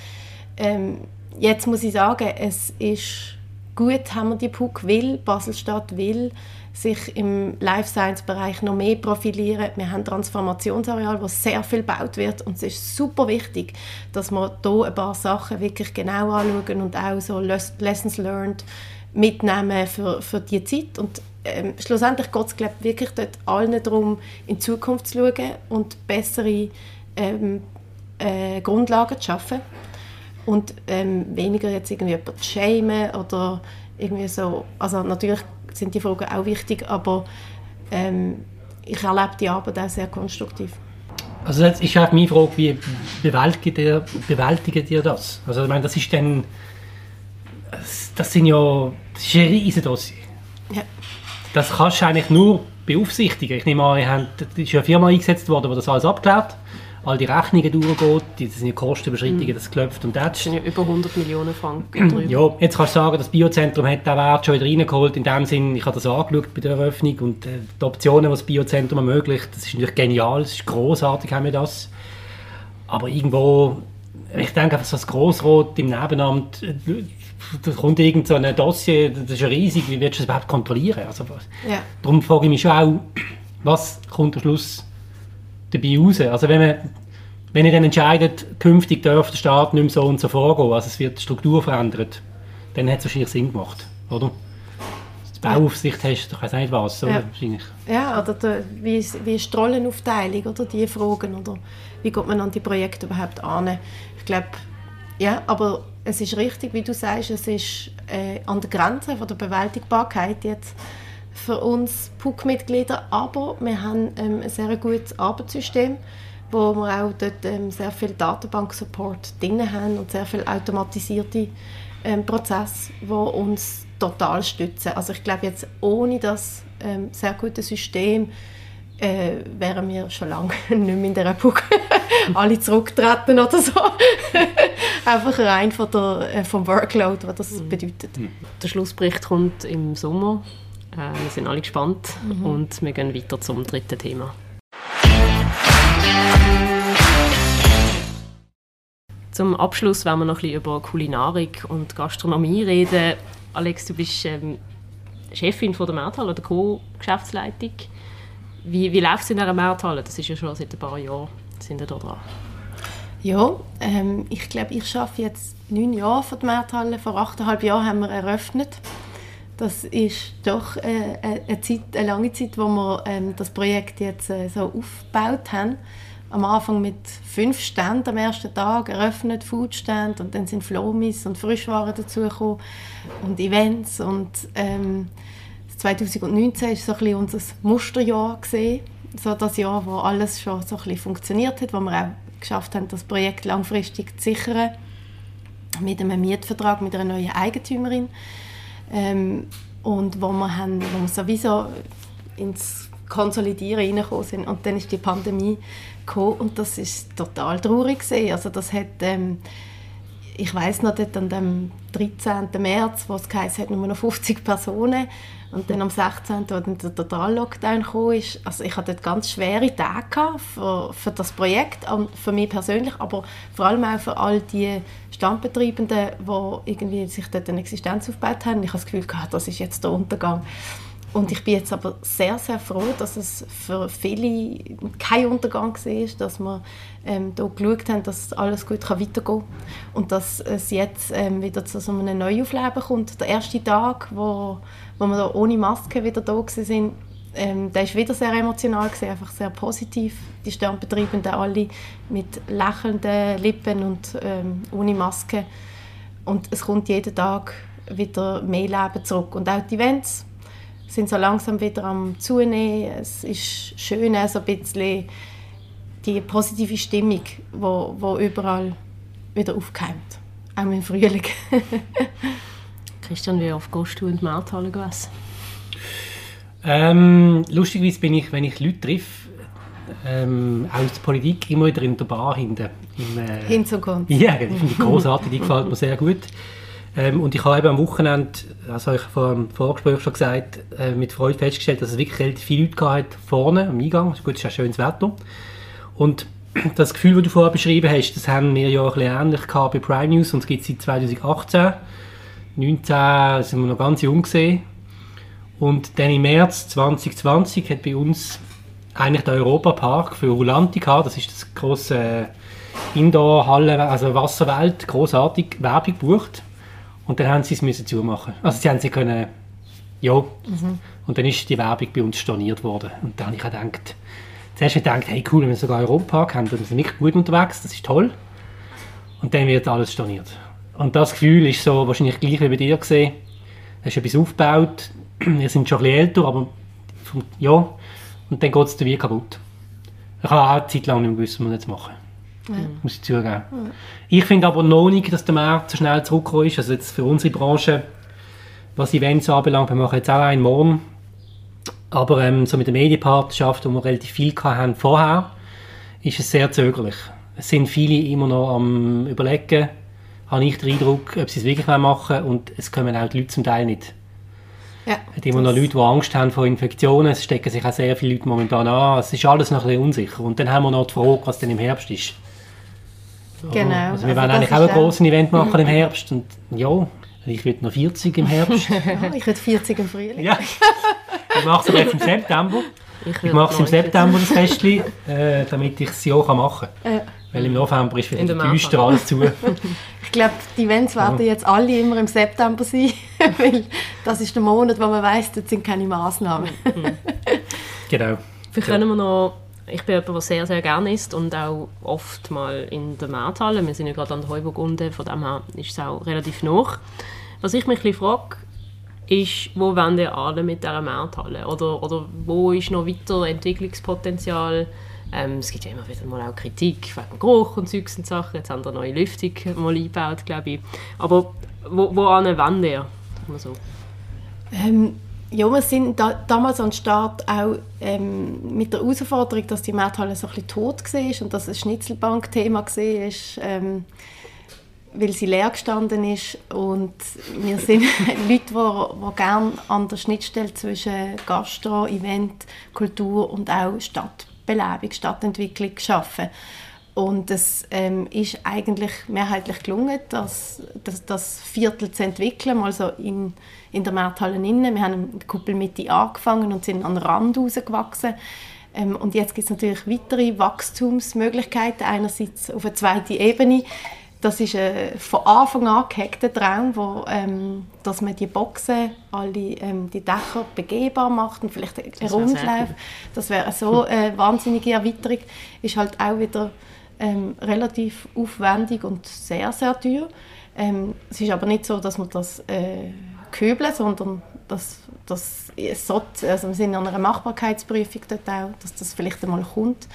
ähm, jetzt muss ich sagen, es ist gut, haben wir die Puck will, Baselstadt will sich im Life Science Bereich noch mehr profilieren. Wir haben Transformationsareal, wo sehr viel gebaut wird und es ist super wichtig, dass wir hier ein paar Sachen wirklich genau anschauen und auch so Lessons learned mitnehmen für, für die Zeit. Und ähm, schlussendlich geht es glaub, wirklich dort allen darum, in Zukunft zu schauen und bessere ähm, äh, Grundlagen zu schaffen. Und ähm, weniger jetzt irgendwie jemanden zu schämen oder irgendwie so. Also natürlich sind die Fragen auch wichtig, aber ähm, ich erlebe die Arbeit auch sehr konstruktiv. Also jetzt ist auch meine Frage, wie bewältigt ihr, bewältigt ihr das? Also ich meine, das ist dann, das sind ja, das ist ein riesen Dossier. Ja. Das kannst du eigentlich nur beaufsichtigen. Ich nehme an, es ist ja eine Firma eingesetzt worden, die das alles abklärt all die Rechnungen durchgeht, die sind Kostenbeschreitungen, mhm. das klopft und das. Das sind ja über 100 Millionen Franken drüber. Ja, jetzt kannst du sagen, das Biozentrum hat den Wert schon wieder reingeholt, in dem Sinn, ich habe das angeschaut bei der Eröffnung und äh, die Optionen, die das Biozentrum ermöglicht, das ist natürlich genial, es ist großartig haben wir das. Aber irgendwo, ich denke einfach, so das Grossrot im Nebenamt, äh, da kommt irgend so ein Dossier, das ist ja riesig, wie willst du das überhaupt kontrollieren? Also, ja. Darum frage ich mich schon auch, was kommt am Schluss dabei raus? Also wenn man wenn ihr dann entscheidet, künftig darf der Staat nicht mehr so und so vorgehen, also es wird die Struktur verändert, dann hat es wahrscheinlich Sinn gemacht, oder? Die Bauaufsicht hast, ich weiß nicht was, ja. wahrscheinlich. Ja, oder der, wie, ist, wie ist die Rollenaufteilung, oder die Fragen, oder wie geht man an die Projekte überhaupt an? Ich glaube, ja, aber es ist richtig, wie du sagst, es ist äh, an der Grenze von der Bewältigbarkeit jetzt für uns PUC-Mitglieder, aber wir haben ähm, ein sehr gutes Arbeitssystem, wo wir auch dort ähm, sehr viel Datenbank-Support drin haben und sehr viel automatisierte ähm, Prozesse, die uns total stützen. Also ich glaube jetzt ohne das ähm, sehr gute System äh, wären wir schon lange nicht mehr in der PUC alle zurücktreten oder so. Einfach rein von der, äh, vom Workload, was das mhm. bedeutet. Der Schlussbericht kommt im Sommer wir sind alle gespannt mhm. und wir gehen weiter zum dritten Thema. Zum Abschluss werden wir noch ein bisschen über Kulinarik und Gastronomie reden. Alex, du bist ähm, Chefin von der Märthalle oder Co-Geschäftsleitung. Wie, wie läuft es in dieser Märthalle? Das ist ja schon seit ein paar Jahren sind wir da dran. Ja, ähm, ich glaube, ich arbeite jetzt neun Jahre für die Märthalle. Vor achteinhalb Jahren haben wir eröffnet. Das ist doch äh, eine, Zeit, eine lange Zeit, wo wir ähm, das Projekt jetzt äh, so aufgebaut haben. Am Anfang mit fünf Ständen am ersten Tag eröffnet, Foodstand und dann sind Flomis und Frischwaren dazugekommen und Events und ähm, 2019 ist so ein bisschen unser Musterjahr gesehen, so das Jahr, wo alles schon so ein bisschen funktioniert hat, wo wir auch geschafft haben, das Projekt langfristig zu sichern mit einem Mietvertrag mit einer neuen Eigentümerin ähm, und wo wir, haben, wo wir sowieso ins Konsolidieren reingekommen sind. Und dann ist die Pandemie gekommen und das ist total traurig gewesen. Also das hat, ähm, ich weiß noch, dort an dem 13. März, wo es geheißen hat, nur noch 50 Personen und dann am 16., als dann der Total-Lockdown kam, also ich hatte dort ganz schwere Tage für, für das Projekt, für mich persönlich, aber vor allem auch für all die Standbetreibenden, die irgendwie sich dort eine Existenz aufgebaut haben. Ich habe das Gefühl, das ist jetzt der Untergang. Und ich bin jetzt aber sehr, sehr froh, dass es für viele kein Untergang war, dass wir ähm, da geschaut haben, dass alles gut kann weitergehen kann und dass es jetzt ähm, wieder zu so einem Neuaufleben kommt. Der erste Tag, wo, wo wir da ohne Maske wieder da waren, ähm, der war wieder sehr emotional, gewesen, einfach sehr positiv. Die Sternbetreibenden alle mit lächelnden Lippen und ähm, ohne Maske. Und es kommt jeden Tag wieder mehr Leben zurück. Und auch die Events sind so langsam wieder am Zunehmen. Es ist schön, so ein bisschen die positive Stimmung, die wo, wo überall wieder aufkeimt. Auch im Frühling. Christian, wie oft gehst du in die Markthalle gewesen? Ähm, lustigerweise bin ich, wenn ich Leute treffe, ähm, aus der Politik immer wieder in der Bar hinten. Im, äh, Hinzukommt. Ja, die finde ich großartig, die gefällt mir sehr gut. Ähm, und ich habe eben am Wochenende, also ich vor dem Vorgespräch schon gesagt, äh, mit Freude festgestellt, dass es wirklich relativ viele Leute gab vorne am Eingang. Gut, es ist ja schönes Wetter. Und das Gefühl, das du vorher beschrieben hast, das haben wir ja ein bisschen ähnlich gehabt bei Prime News und es gibt seit 2018. 2019 sind wir noch ganz jung gesehen. Und dann im März 2020 hat bei uns eigentlich der Europapark für Rulanti gehabt. Das ist das große Indoor-Halle, also Wasserwelt, großartig Werbung gebucht. Und dann haben sie es müssen zumachen. Also sie haben sie können, ja. Und dann ist die Werbung bei uns storniert worden. Und dann habe ich auch gedacht, zuerst habe ich gedacht, hey cool, wenn wir sogar Europapark haben, dann sind wir nicht gut unterwegs, das ist toll. Und dann wird alles storniert. Und das Gefühl ist so wahrscheinlich gleich wie bei dir gesehen. Du hast etwas aufgebaut, wir sind schon ein bisschen älter, aber vom, ja, und dann geht es wie kaputt. Ich habe auch eine Zeit lang nicht mehr gewusst, was wir jetzt machen. Muss ich zugeben. Ich finde aber noch nicht, dass der Markt so schnell zurückgekommen ist. Also jetzt für unsere Branche, was Events anbelangt, wir machen jetzt auch einen morgen. Aber ähm, so mit der Medienpartnerschaft, wo wir relativ viel hatten vorher, ist es sehr zögerlich. Es sind viele immer noch am überlegen, habe ich den Eindruck, ob sie es wirklich machen wollen und es kommen auch die Leute zum Teil nicht. Ja, Es gibt immer noch Leute, die Angst haben vor Infektionen. Es stecken sich auch sehr viele Leute momentan an. Es ist alles noch ein bisschen unsicher. Und dann haben wir noch die Frage, was denn im Herbst ist. Genau. Also wir Also wollen eigentlich auch ein grosses Event machen im Herbst. Und ja, ich werde noch 40 im Herbst. Ja, ich werde 40 im Frühling. ja. Ich mache es aber erst im September. Ich würde mache es im 90. September, das Festchen, äh, damit ich es ja auch machen kann. Ja. Weil im November ist wieder düster alles zu. Ich glaube, die Events werden jetzt alle immer im September sein, weil das ist der Monat, wo man weiß, dort sind keine Massnahmen. genau. Vielleicht können wir noch, ich bin jemand, der sehr, sehr gerne isst und auch oft mal in der Markthalle. Wir sind ja gerade an der Heuburgunde, von dem her ist es auch relativ nah. Was ich mich ein frage, ist, wo wollen ihr alle mit dieser Markthalle? Oder, oder wo ist noch weiter Entwicklungspotenzial? Ähm, es gibt ja immer wieder mal auch Kritik wegen Geruch und Zeugs und Sachen. Jetzt haben wir neue Lüftung mal eingebaut, glaube ich. Aber wo, wo wollen ihr? So. Ähm, ja, wir sind da, damals an Start auch ähm, mit der Herausforderung, dass die Markthalle so ein bisschen tot war und dass ein Schnitzelbank-Thema war, ähm, weil sie leer gestanden ist. Und wir sind Leute, die, die gerne an der Schnittstelle zwischen Gastro, Event, Kultur und auch Stadtbelebung, Stadtentwicklung arbeiten. Und es ähm, ist eigentlich mehrheitlich gelungen, das, das, das Viertel zu entwickeln, also in, in der Markthalle innen. Wir haben in der Kuppelmitte angefangen und sind an den Rand rausgewachsen. Ähm, und jetzt gibt es natürlich weitere Wachstumsmöglichkeiten, einerseits auf einer zweiten Ebene. Das ist ein von Anfang an gehegter Traum, wo, ähm, dass man die Boxen, alle ähm, die Dächer begehbar macht und vielleicht einen Rundlauf. Das wäre so eine wahnsinnige Erweiterung. Ist halt auch wieder ähm, relativ aufwendig und sehr, sehr teuer. Ähm, es ist aber nicht so, dass man das äh, köbeln, sondern dass, es sollte, also wir sind an einer Machbarkeitsprüfung dort auch, dass das vielleicht einmal kommt.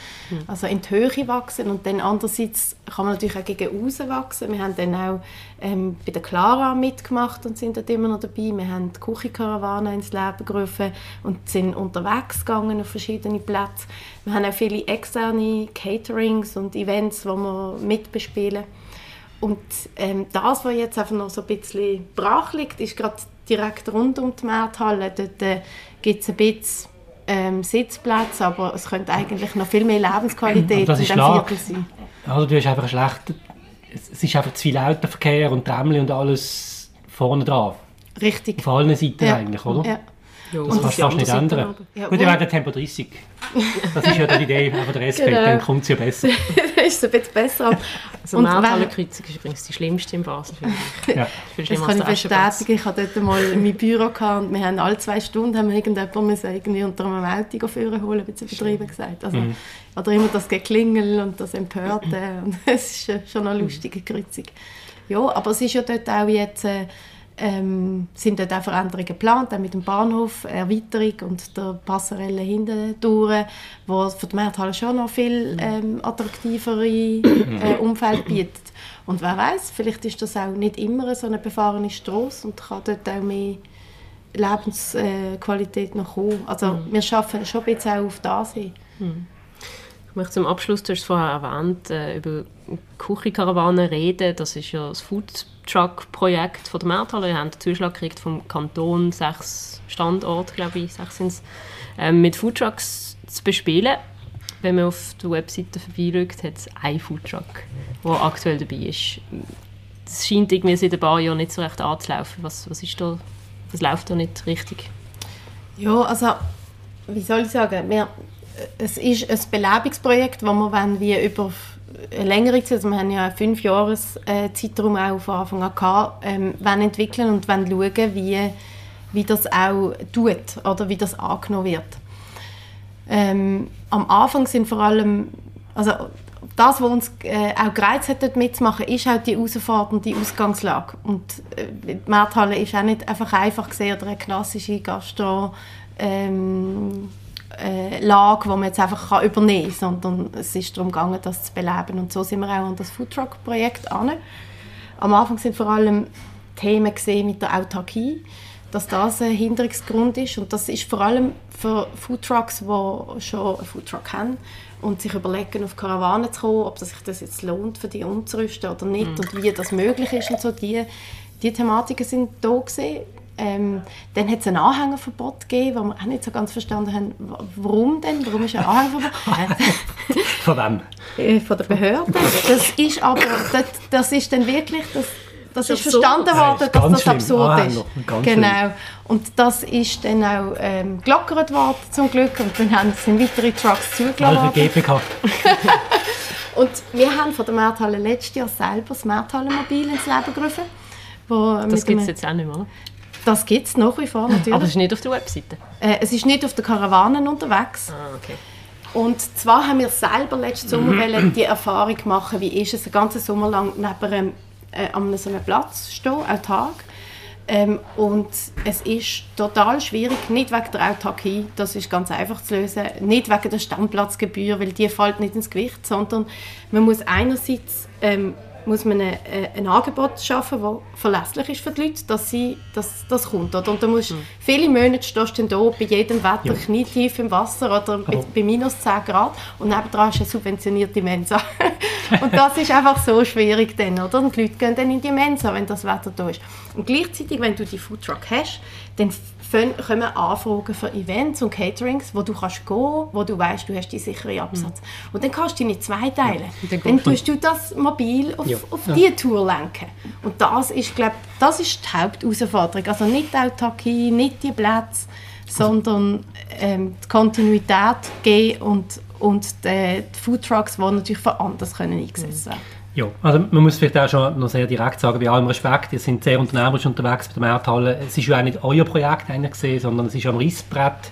Also in die Höhe wachsen und dann andererseits kann man natürlich auch gegen außen wachsen. Wir haben dann auch ähm, bei der Clara mitgemacht und sind dort immer noch dabei. Wir haben die Küchenkarawane ins Leben gerufen und sind unterwegs gegangen auf verschiedene Plätze. Wir haben auch viele externe Caterings und Events, die wir mitbespielen. Und ähm, das, was jetzt einfach noch so ein bisschen brach liegt, ist gerade direkt rund um die Markthalle. Dort äh, gibt es ein bisschen ähm, Sitzplätze, aber es könnte eigentlich noch viel mehr Lebensqualität Das in ist diesem klar. Viertel sein. Also du hast einfach einen schlechten... Es ist einfach zu viel Autoverkehr und Tramli und alles vorne dran. Richtig. Auf allen Seiten Ja. eigentlich, oder? Ja. Das kannst du fast nicht ändern. Ja, Gut, ihr werdet Tempo 30. Das ist ja die Idee von der SP, Genau. dann kommt es ja besser. das ist ein bisschen besser. Also Und Markthalle wenn- Kreuzung ist übrigens die schlimmste in Basel, finde ich. Ja. Das kann ich bestätigen. Ich hatte dort mal mein Büro gehabt und wir haben alle zwei Stunden haben wir irgendjemanden müssen irgendwie unter einem Auto führen holen, ein bisschen übertrieben gesagt. Also, Oder immer das Geklingel und das Empörte. Und es ist schon eine lustige Kreuzung. Ja, aber es ist ja dort auch jetzt... Äh, ähm, sind dort auch Veränderungen geplant, auch mit dem Bahnhof, Erweiterung und der Passerelle hinten durch, wo für die Markthalle schon noch viel ähm, attraktivere äh, Umfeld bietet. Und wer weiß, vielleicht ist das auch nicht immer so eine befahrene Straße und kann dort auch mehr Lebensqualität noch kommen. Also wir schaffen schon ein bisschen auch auf das hin. Ich möchte zum Abschluss, du hast es vorher erwähnt, äh, über Küchenkarawanen reden. Das ist ja das Food Truck Projekt von der Markthalle. Wir haben den Zuschlag gekriegt vom Kanton, sechs Standorte, glaube ich, sechs sind ähm, mit Food Trucks zu bespielen. Wenn man auf der Webseite vorbeischaut, hat es einen Food Truck, der aktuell dabei ist. Das scheint irgendwie seit ein paar Jahren nicht so recht anzulaufen. Was, was ist da, das läuft da nicht richtig? Ja, also wie soll ich sagen, wir, es ist ein Belebungsprojekt, wo wir wollen, wie über längere Zeit, also wir haben ja einen fünf Jahres äh, auch von Anfang an gehabt, ähm, entwickeln und wollen schauen, wie, wie das auch tut oder wie das angenommen wird. Ähm, am Anfang sind vor allem, also das, was uns äh, auch gereizt hat, dort mitzumachen, ist halt die herausfordernde Ausgangslage. Und äh, die Markthalle ist auch nicht einfach einfach gesehen oder eine klassische Gastro ähm, äh, Lage, die man jetzt einfach kann übernehmen kann, sondern es ist darum gegangen, das zu beleben. Und so sind wir auch an das Foodtruck-Projekt an. Am Anfang sind vor allem Themen gesehen mit der Autarkie, dass das ein Hinderungsgrund ist. Und das ist vor allem für Foodtrucks, die schon einen Foodtruck haben und sich überlegen, auf Karawanen zu kommen, ob sich das jetzt lohnt, für die umzurüsten oder nicht mhm. und wie das möglich ist und so. Die, die Thematiken sind da gesehen. Ähm, dann hat es ein Anhängerverbot gegeben, wo wir auch nicht so ganz verstanden haben, warum denn? Warum ist ein Anhängerverbot? Von wem? Äh, von der Behörde. Das ist aber, das, das ist dann wirklich, das, das ist verstanden worden, dass das absurd ah, ist. Genau. Und das ist dann auch ähm, gelockert worden, zum Glück. Und dann haben, sind weitere Trucks zugelassen worden. Und wir haben von der Märthalle letztes Jahr selber das Märthalle-Mobil ins Leben gerufen. das gibt es jetzt auch nicht mehr. Das gibt es nach wie vor natürlich. Aber es ist nicht auf der Webseite? Äh, es ist nicht auf der Karawanen unterwegs. Ah, okay. Und zwar haben wir selber letzten Sommer die Erfahrung machen, wie ist es den ganzen Sommer lang neben einem, äh, an so einem Platz stehen, Tag. Ähm, und es ist total schwierig, nicht wegen der Autarkie, das ist ganz einfach zu lösen, nicht wegen der Standplatzgebühr, weil die fällt nicht ins Gewicht, sondern man muss einerseits ähm, muss man ein, äh, ein Angebot schaffen, das verlässlich ist für die Leute, dass sie, dass das kommt. Oder? Und da musst, mhm. Viele Monate stehst du da bei jedem Wetter ja. knietief im Wasser oder bei, bei, minus 10 Grad und nebenan ist eine subventionierte Mensa. und das ist einfach so schwierig dann, oder? Und die Leute gehen dann in die Mensa, wenn das Wetter da ist. Und gleichzeitig, wenn du die Foodtruck hast, dann kommen Anfragen für Events und Caterings, wo du kannst gehen, wo du weißt, du hast die sicheren Absatz. Mhm. Und dann kannst du deine zwei teilen. Ja, dann, dann tust du das mobil auf, ja. auf ja. diese Tour lenken. Und das ist, glaube das ist die Hauptausforderung. Also nicht die Autarkie, nicht die Plätze, sondern ähm, die Kontinuität geben und, und die, die Foodtrucks, die natürlich von anders können eingesetzt werden können. Ja, also man muss vielleicht auch schon noch sehr direkt sagen, bei allem Respekt, ihr seid sehr unternehmerisch unterwegs bei der Märthalle. Es ist ja auch nicht euer Projekt gesehen, sondern es ist am Rissbrett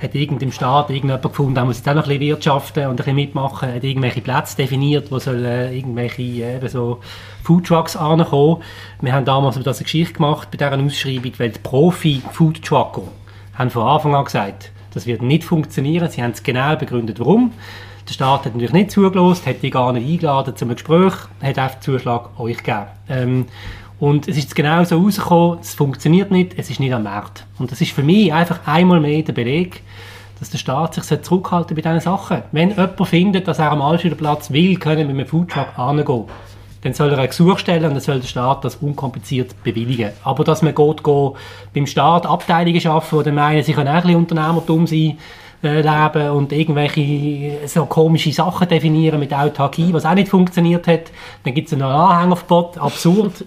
hat irgend im Staat irgendjemand gefunden, der muss jetzt auch noch ein bisschen wirtschaften und ein bisschen mitmachen, hat irgendwelche Plätze definiert, wo sollen äh, irgendwelche äh, so Foodtrucks ankommen. Wir haben damals das eine Geschichte gemacht bei dieser Ausschreibung, weil die Profi-Foodtrucker haben von Anfang an gesagt, das wird nicht funktionieren. Sie haben es genau begründet, warum. Der Staat hat natürlich nicht zugelassen, hat die gar nicht eingeladen zum Gespräch, hat einfach den Zuschlag euch gegeben. Ähm, und es ist genau so rausgekommen, es funktioniert nicht, es ist nicht am Markt. Und das ist für mich einfach einmal mehr der Beleg, dass der Staat sich zurückhalten bei diesen Sachen. Wenn jemand findet, dass er am Altschülerplatz will, können mit einem Foodtruck angehen, dann soll er ein Gesuch stellen und dann soll der Staat das unkompliziert bewilligen. Aber dass man geht, geht beim Staat Abteilungen schaffen, die meinen, sie können auch ein bisschen Unternehmertum sein, leben und irgendwelche so komische Sachen definieren mit Autarkie, was auch nicht funktioniert hat. Dann gibt es ein Anhängerverbot, absurd.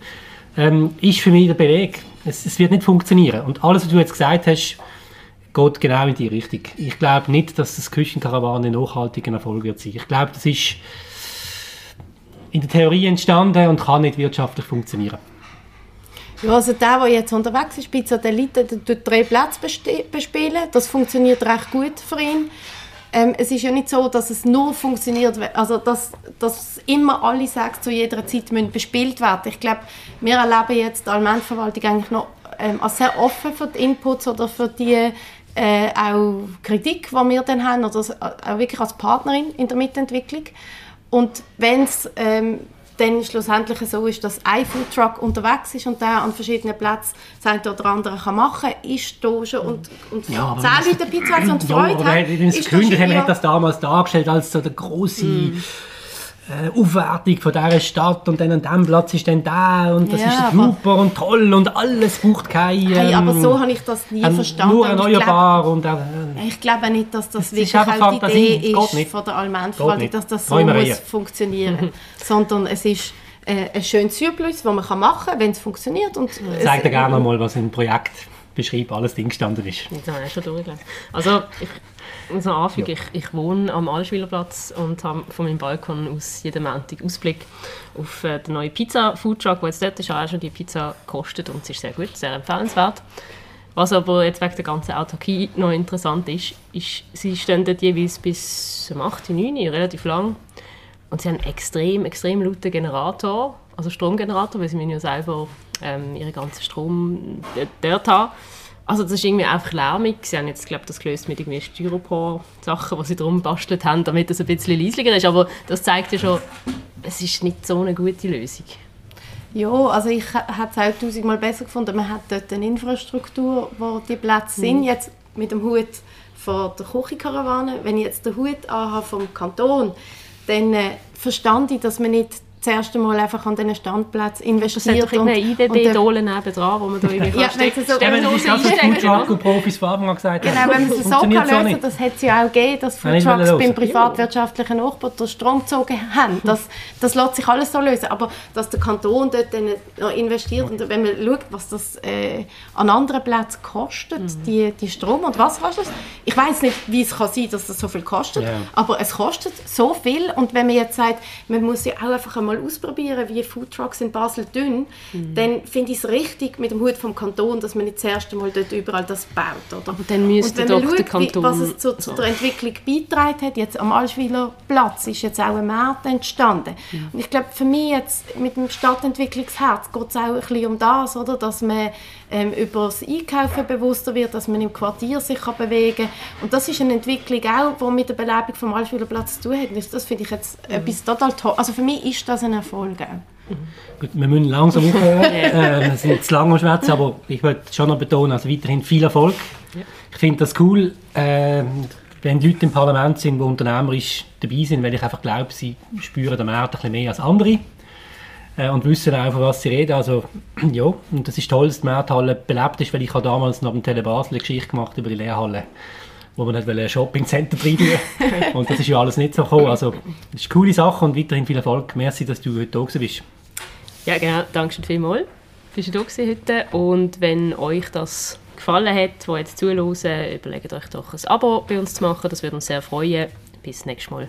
ähm, ist für mich der Beleg. Es, es, wird nicht funktionieren. Und alles, was du jetzt gesagt hast, geht genau in die Richtung. Ich glaube nicht, dass das Küchenkarawane nachhaltig ein Erfolg wird sein. Ich glaube, das ist in der Theorie entstanden und kann nicht wirtschaftlich funktionieren. Ja, also der, der jetzt unterwegs ist bei Satelliten, der tut drei Plätze bespielen. Das funktioniert recht gut für ihn. Ähm, es ist ja nicht so, dass es nur funktioniert, also dass, dass immer alle sechs zu jeder Zeit müssen bespielt werden. Ich glaube, wir erleben jetzt die Allgemeinverwaltung eigentlich noch ähm, als sehr offen für die Inputs oder für die äh, auch Kritik, die wir dann haben, oder auch wirklich als Partnerin in der Mitentwicklung. Und wenn es ähm, dann schlussendlich so ist, dass ein Foodtruck unterwegs ist und der an verschiedenen Plätzen das eine oder andere kann machen kann, ist da schon und, und ja, zehn Leute Pizza und Freude ja, haben. Ist gegründet haben, hat das damals dargestellt als so der große mm äh, Aufwertung von dieser Stadt und dann an diesem Platz ist dann da und das ja, ist super und toll und alles braucht kein... Ähm, hey, aber so habe ich das nie ähm, verstanden. Nur erneuerbar und... Äh, ich glaube nicht, dass das, das wirklich halt die Idee ist, ist von der Allgemeinverwaltung, dass das so muss funktionieren sondern es ist äh, ein schönes Surplus, das man machen kann, wenn es funktioniert. Und Zeig dir gerne mal, was im Projekt beschreiben, alles drin gestanden ist. Das habe ich schon durchgelesen. Also, ich muss noch anfügen, ja. ich, ich wohne am Allschwilerplatz und habe von meinem Balkon aus jeden Montag Ausblick auf äh, den neuen Pizza-Foodtruck, der jetzt dort ist, auch schon die Pizza kostet und es ist sehr gut, sehr empfehlenswert. Was aber jetzt wegen der ganzen Autarkie noch interessant ist, ist, sie stehen dort jeweils bis um 8, 9, relativ lang. Und sie haben einen extrem, extrem lauten Generator, also Stromgenerator, weil sie müssen ja selber ähm, ihren ganzen Strom dort haben. Also das ist irgendwie einfach lärmig. Sie haben jetzt, glaube das gelöst mit irgendwie Styropor-Sachen, die sie drum bastelt haben, damit es ein bisschen leislicher ist. Aber das zeigt ja schon, es ist nicht so eine gute Lösung. Ja, also ich hätte es auch tausendmal besser gefunden. Man hat dort eine Infrastruktur, wo die Plätze mhm. sind. Jetzt mit dem Hut von der Küchenkarawane. Wenn ich jetzt den Hut anhabe vom Kanton, dann äh, verstand ich, dass man nicht zuerst einmal einfach an diesen Standplatz investiert. Das hat doch eine IDD-Dole nebendran, wo man da irgendwie ja, wenn so Stimmt, das ist das, was Foodtruck und Profis von Anfang an gesagt haben. Genau, wenn man es so kann lösen das hat es ja auch gegeben, dass Foodtrucks beim privatwirtschaftlichen Nachbar den Strom gezogen haben. Das, das lässt sich alles so lösen. Aber dass der Kanton dort dann noch investiert und wenn man schaut, was das äh, an anderen Plätzen kostet, mhm. die, die Strom und was kostet? Ich weiß nicht, wie es kann sein, dass das so viel kostet, yeah. aber es kostet so viel und wenn man jetzt sagt, man muss ja auch einfach einmal mal ausprobieren, wie Foodtrucks in Basel tun, mhm. dann finde ich es richtig mit dem Hut vom Kanton, dass man nicht das erste Mal dort überall das baut. Oder? Aber dann müsste doch schaut, der Kanton... Wie, was es zu, zu der Entwicklung beigetragen hat, jetzt am Allschwiler Platz ist jetzt auch ein Markt entstanden. Mhm. Und ich glaube, für mich jetzt mit dem Stadtentwicklungsherz geht es auch ein bisschen um das, oder? dass man ähm, über das Einkaufen bewusster wird, dass man im Quartier sich kann bewegen kann. Und das ist eine Entwicklung auch, die mit der Belebung vom Allschülerplatz zu tun hat. Das finde ich jetzt mhm. etwas total toll. Also für mich ist das ein Erfolg Mhm. Gut, wir müssen langsam aufhören. äh, wir sind zu lange am Schwätzen, aber ich möchte schon noch betonen, also weiterhin viel Erfolg. Ja. Ich finde das cool, äh, wenn Leute im Parlament sind, die unternehmerisch dabei sind, weil ich einfach glaube, sie spüren den Markt ein bisschen mehr als andere äh, und wissen auch, von was sie reden. Also, ja, und das ist toll, dass die Markthalle belebt ist, weil ich habe damals noch im Tele Basel eine Geschichte gemacht über die Lehrhalle, wo man nicht ein Shoppingcenter reinführen Und das ist ja alles nicht so gekommen. Also, das ist eine coole Sache und weiterhin viel Erfolg. Merci, dass du heute da bist. Ja, genau. Danke schön vielmals. Bist du da heute. Und wenn euch das gefallen hat, wo jetzt zuhören, überlegt euch doch ein Abo bei uns zu machen. Das würde uns sehr freuen. Bis nächstes Mal.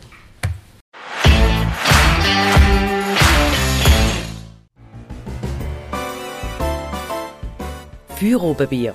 Feierobenbier.